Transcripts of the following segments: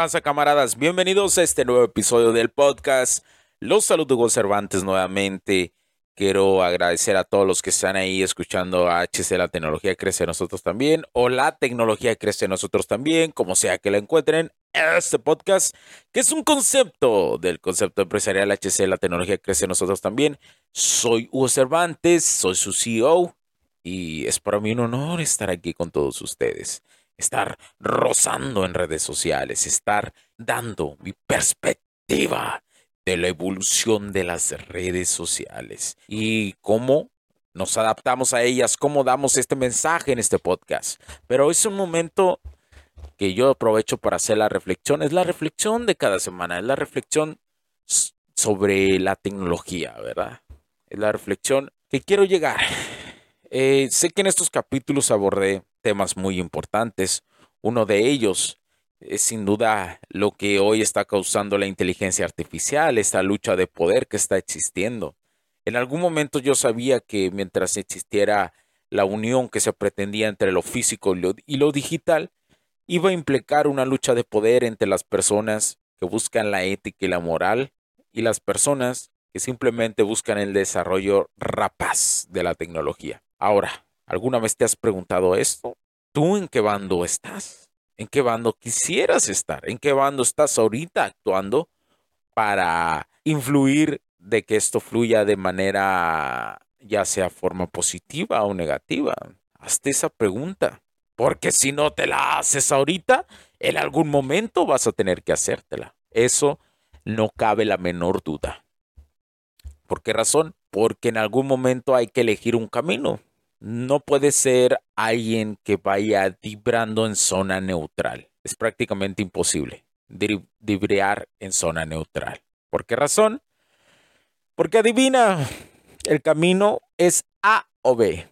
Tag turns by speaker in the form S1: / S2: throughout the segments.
S1: ¿Qué tranza, camaradas? Bienvenidos a este nuevo episodio del podcast. Los saludo, Hugo Cervantes, nuevamente. Quiero agradecer a todos los que están ahí escuchando a HC La Tecnología Crece Nosotros también, o La Tecnología Crece Nosotros también, como sea que la encuentren. Este podcast, que es un concepto del concepto empresarial HC La Tecnología Crece Nosotros también. Soy Hugo Cervantes, soy su CEO, y es para mí un honor estar aquí con todos ustedes estar rozando en redes sociales, estar dando mi perspectiva de la evolución de las redes sociales y cómo nos adaptamos a ellas, cómo damos este mensaje en este podcast. Pero es un momento que yo aprovecho para hacer la reflexión, es la reflexión de cada semana, es la reflexión sobre la tecnología, ¿verdad? Es la reflexión que quiero llegar. Eh, sé que en estos capítulos abordé temas muy importantes. Uno de ellos es sin duda lo que hoy está causando la inteligencia artificial, esta lucha de poder que está existiendo. En algún momento yo sabía que mientras existiera la unión que se pretendía entre lo físico y lo digital, iba a implicar una lucha de poder entre las personas que buscan la ética y la moral y las personas que simplemente buscan el desarrollo rapaz de la tecnología. Ahora, ¿alguna vez te has preguntado esto? ¿Tú en qué bando estás? ¿En qué bando quisieras estar? ¿En qué bando estás ahorita actuando para influir de que esto fluya de manera ya sea forma positiva o negativa? Hazte esa pregunta. Porque si no te la haces ahorita, en algún momento vas a tener que hacértela. Eso no cabe la menor duda. ¿Por qué razón? Porque en algún momento hay que elegir un camino no puede ser alguien que vaya vibrando en zona neutral. Es prácticamente imposible vibrar en zona neutral. ¿Por qué razón? Porque adivina, el camino es A o B.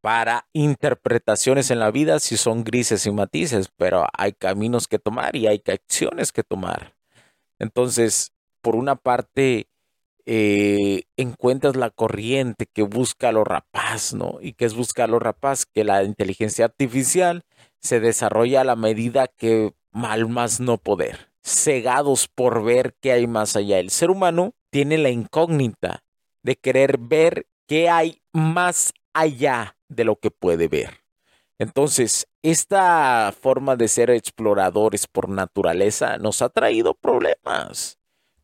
S1: Para interpretaciones en la vida si son grises y matices, pero hay caminos que tomar y hay acciones que tomar. Entonces, por una parte, eh, encuentras la corriente que busca lo rapaz, ¿no? ¿Y que es buscar lo rapaz? Que la inteligencia artificial se desarrolla a la medida que mal más no poder, cegados por ver qué hay más allá. El ser humano tiene la incógnita de querer ver qué hay más allá de lo que puede ver. Entonces, esta forma de ser exploradores por naturaleza nos ha traído problemas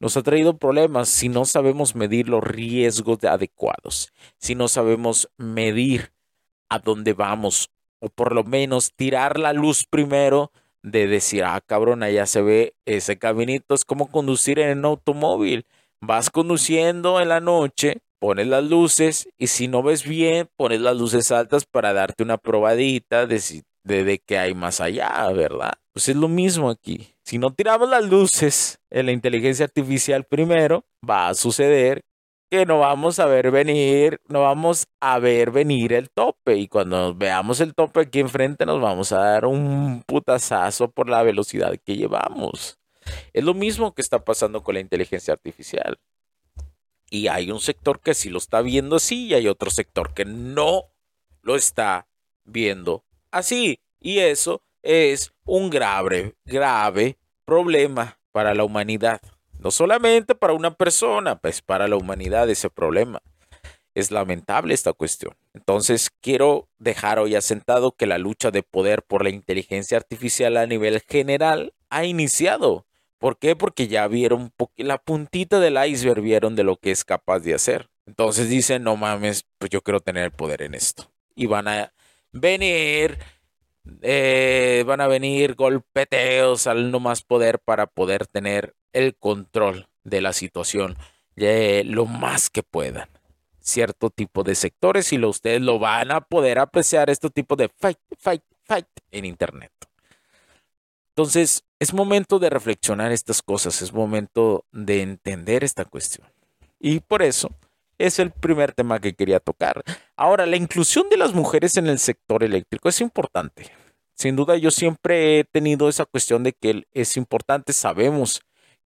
S1: nos ha traído problemas si no sabemos medir los riesgos adecuados, si no sabemos medir a dónde vamos, o por lo menos tirar la luz primero de decir, ah, cabrón, allá se ve ese caminito, es como conducir en un automóvil. Vas conduciendo en la noche, pones las luces y si no ves bien, pones las luces altas para darte una probadita de, de, de qué hay más allá, ¿verdad? Pues es lo mismo aquí. Si no tiramos las luces en la inteligencia artificial primero, va a suceder que no vamos a ver venir, no vamos a ver venir el tope. Y cuando veamos el tope aquí enfrente, nos vamos a dar un putazazo por la velocidad que llevamos. Es lo mismo que está pasando con la inteligencia artificial. Y hay un sector que sí lo está viendo así y hay otro sector que no lo está viendo así. Y eso es un grave, grave problema para la humanidad. No solamente para una persona, pues para la humanidad ese problema. Es lamentable esta cuestión. Entonces quiero dejar hoy asentado que la lucha de poder por la inteligencia artificial a nivel general ha iniciado. ¿Por qué? Porque ya vieron la puntita del iceberg, vieron de lo que es capaz de hacer. Entonces dicen, no mames, pues yo quiero tener el poder en esto. Y van a venir eh, van a venir golpeteos al no más poder para poder tener el control de la situación lo más que puedan. Cierto tipo de sectores y lo, ustedes lo van a poder apreciar este tipo de fight, fight, fight en Internet. Entonces, es momento de reflexionar estas cosas, es momento de entender esta cuestión. Y por eso es el primer tema que quería tocar. Ahora, la inclusión de las mujeres en el sector eléctrico es importante. Sin duda, yo siempre he tenido esa cuestión de que es importante, sabemos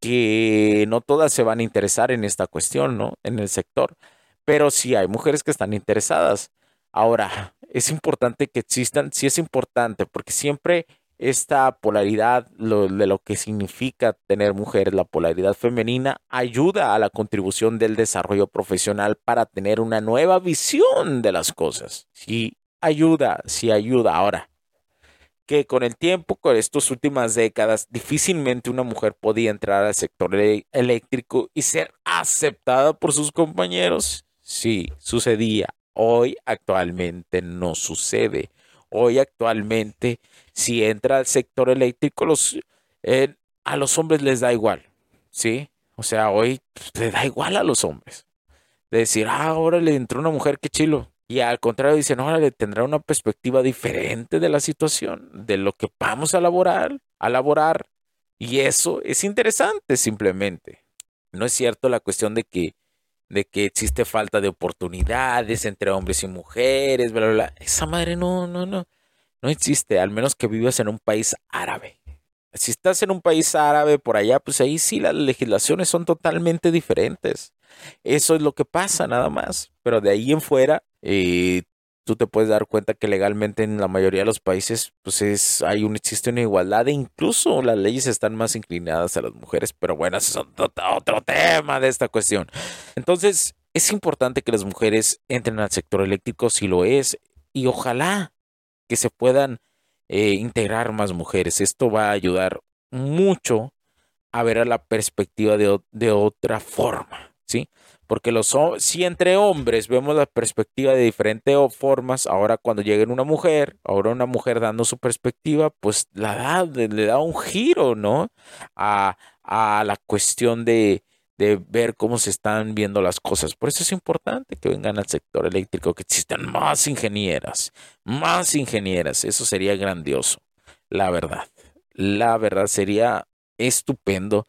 S1: que no todas se van a interesar en esta cuestión, ¿no? En el sector, pero sí hay mujeres que están interesadas. Ahora, es importante que existan, sí es importante, porque siempre esta polaridad de lo que significa tener mujeres, la polaridad femenina, ayuda a la contribución del desarrollo profesional para tener una nueva visión de las cosas. Sí, ayuda, sí ayuda. Ahora, que con el tiempo, con estas últimas décadas, difícilmente una mujer podía entrar al sector eléctrico y ser aceptada por sus compañeros. Sí, sucedía. Hoy actualmente no sucede. Hoy actualmente, si entra al sector eléctrico, eh, a los hombres les da igual. ¿Sí? O sea, hoy pues, le da igual a los hombres. De decir, ah, ahora le entró una mujer, qué chilo. Y al contrario, dicen, le tendrá una perspectiva diferente de la situación, de lo que vamos a elaborar, a elaborar. Y eso es interesante simplemente. No es cierto la cuestión de que, de que existe falta de oportunidades entre hombres y mujeres, bla, bla, bla. Esa madre no, no, no. No existe, al menos que vivas en un país árabe. Si estás en un país árabe por allá, pues ahí sí las legislaciones son totalmente diferentes. Eso es lo que pasa nada más. Pero de ahí en fuera, y tú te puedes dar cuenta que legalmente en la mayoría de los países pues es, hay un, existe una igualdad e incluso las leyes están más inclinadas a las mujeres, pero bueno, ese es otro tema de esta cuestión. Entonces, es importante que las mujeres entren al sector eléctrico si lo es y ojalá que se puedan eh, integrar más mujeres. Esto va a ayudar mucho a ver a la perspectiva de, de otra forma, ¿sí? Porque los si entre hombres vemos la perspectiva de diferentes formas, ahora cuando llega una mujer, ahora una mujer dando su perspectiva, pues la da, le da un giro, ¿no? A, a la cuestión de, de ver cómo se están viendo las cosas. Por eso es importante que vengan al sector eléctrico, que existan más ingenieras, más ingenieras. Eso sería grandioso, la verdad. La verdad sería estupendo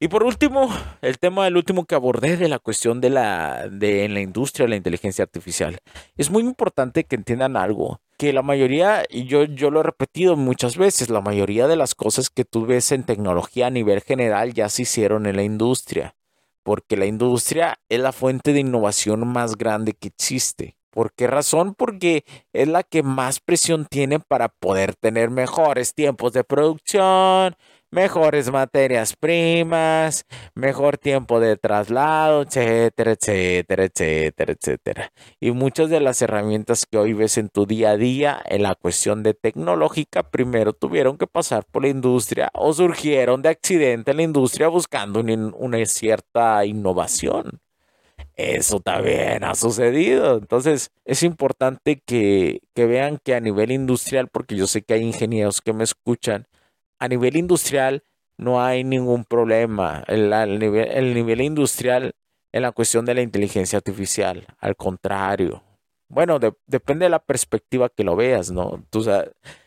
S1: y por último, el tema del último que abordé de la cuestión de la de en la industria de la inteligencia artificial. Es muy importante que entiendan algo, que la mayoría, y yo, yo lo he repetido muchas veces, la mayoría de las cosas que tú ves en tecnología a nivel general ya se hicieron en la industria, porque la industria es la fuente de innovación más grande que existe. ¿Por qué razón? Porque es la que más presión tiene para poder tener mejores tiempos de producción, mejores materias primas, mejor tiempo de traslado, etcétera, etcétera, etcétera, etcétera. Y muchas de las herramientas que hoy ves en tu día a día en la cuestión de tecnológica, primero tuvieron que pasar por la industria o surgieron de accidente en la industria buscando una cierta innovación. Eso también ha sucedido. Entonces es importante que, que vean que a nivel industrial, porque yo sé que hay ingenieros que me escuchan, a nivel industrial no hay ningún problema. El, nivel, industrial en la cuestión de la inteligencia artificial, al contrario. Bueno, depende de la perspectiva que lo veas, ¿no? Tú,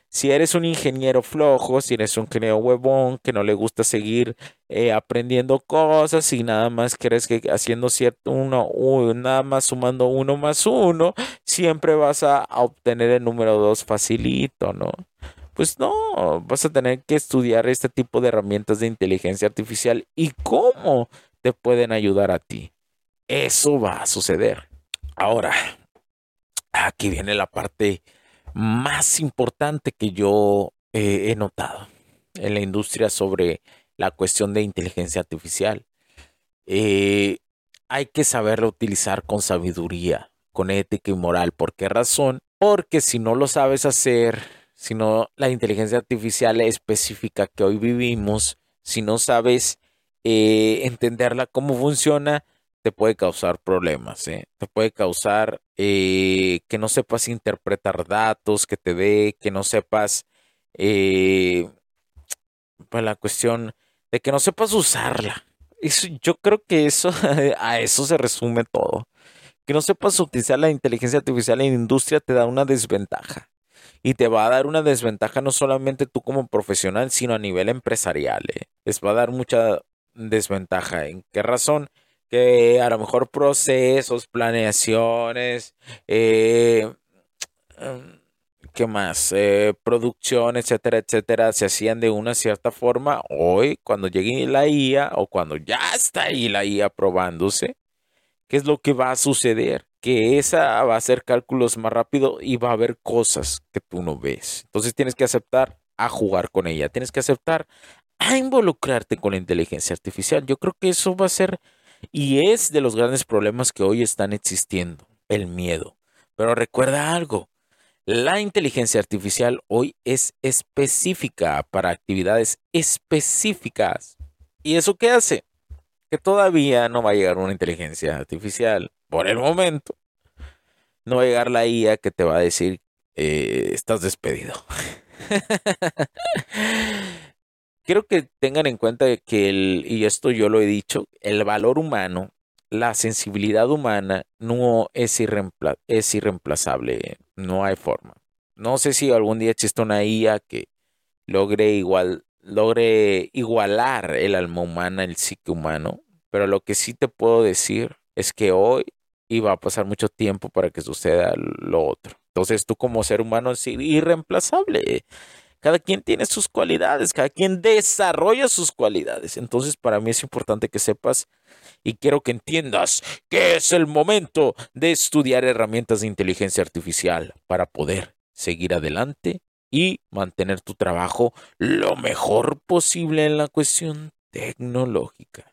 S1: si eres un ingeniero flojo, si eres un ingeniero huevón que no le gusta seguir eh, aprendiendo cosas y nada más quieres que haciendo cierto uno, nada más sumando uno más uno, siempre vas a obtener el número dos facilito, ¿no? Pues no, vas a tener que estudiar este tipo de herramientas de inteligencia artificial y cómo te pueden ayudar a ti. Eso va a suceder. Ahora, aquí viene la parte más importante que yo eh, he notado en la industria sobre la cuestión de inteligencia artificial. Eh, hay que saberlo utilizar con sabiduría, con ética y moral. ¿Por qué razón? Porque si no lo sabes hacer, sino la inteligencia artificial específica que hoy vivimos, si no sabes eh, entenderla cómo funciona, te puede causar problemas, ¿eh? Te puede causar eh, que no sepas interpretar datos, que te dé, que no sepas, eh, pues la cuestión de que no sepas usarla. Yo creo que eso, a eso se resume todo. Que no sepas utilizar la inteligencia artificial en industria te da una desventaja. Y te va a dar una desventaja no solamente tú como profesional, sino a nivel empresarial. ¿eh? Les va a dar mucha desventaja. ¿En qué razón? Que a lo mejor procesos, planeaciones, eh, em, ¿qué más? Eh, producción, etcétera, etcétera, se hacían de una cierta forma. Hoy, cuando llegue la IA o cuando ya está ahí la IA probándose, ¿qué es lo que va a suceder? Que esa va a hacer cálculos más rápido y va a haber cosas que tú no ves. Entonces tienes que aceptar a jugar con ella, tienes que aceptar a involucrarte con la inteligencia artificial. Yo creo que eso va a ser y es de los grandes problemas que hoy están existiendo, el miedo. Pero recuerda algo, la inteligencia artificial hoy es específica para actividades específicas. ¿Y eso qué hace? Que todavía no va a llegar una inteligencia artificial por el momento. No va a llegar la IA que te va a decir, eh, estás despedido. Quiero que tengan en cuenta que, el, y esto yo lo he dicho, el valor humano, la sensibilidad humana no es, es irreemplazable, no hay forma. No sé si algún día existe una IA que logre, igual, logre igualar el alma humana, el psique humano, pero lo que sí te puedo decir es que hoy iba a pasar mucho tiempo para que suceda lo otro. Entonces tú como ser humano es irreemplazable. Cada quien tiene sus cualidades, cada quien desarrolla sus cualidades. Entonces, para mí es importante que sepas y quiero que entiendas que es el momento de estudiar herramientas de inteligencia artificial para poder seguir adelante y mantener tu trabajo lo mejor posible en la cuestión tecnológica.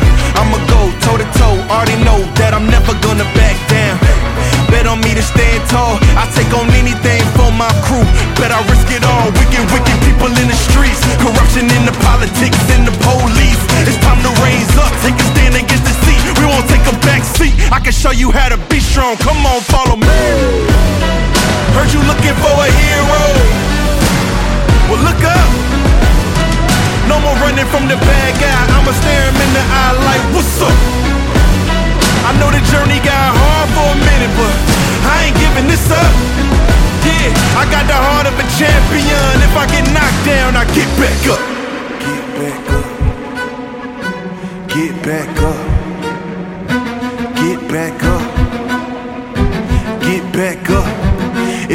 S2: Toe to toe. Already know that I'm never gonna back down. Bet on me to stand tall. I take on anything for my crew. Bet I risk it all. Wicked, wicked people in the streets. Corruption in the politics and the police. It's time to raise up. Take a stand against the seat. We won't take a back seat. I can show you how to be strong. Come on, follow me. Heard you looking for a hero. Well, look up. No more running from the bad guy. I'ma stare him in the eye like, what's up? I know the journey got hard for a minute, but I ain't giving this up. Yeah, I got the heart of a champion. If I get knocked down, I get back up. Get back up. Get back up.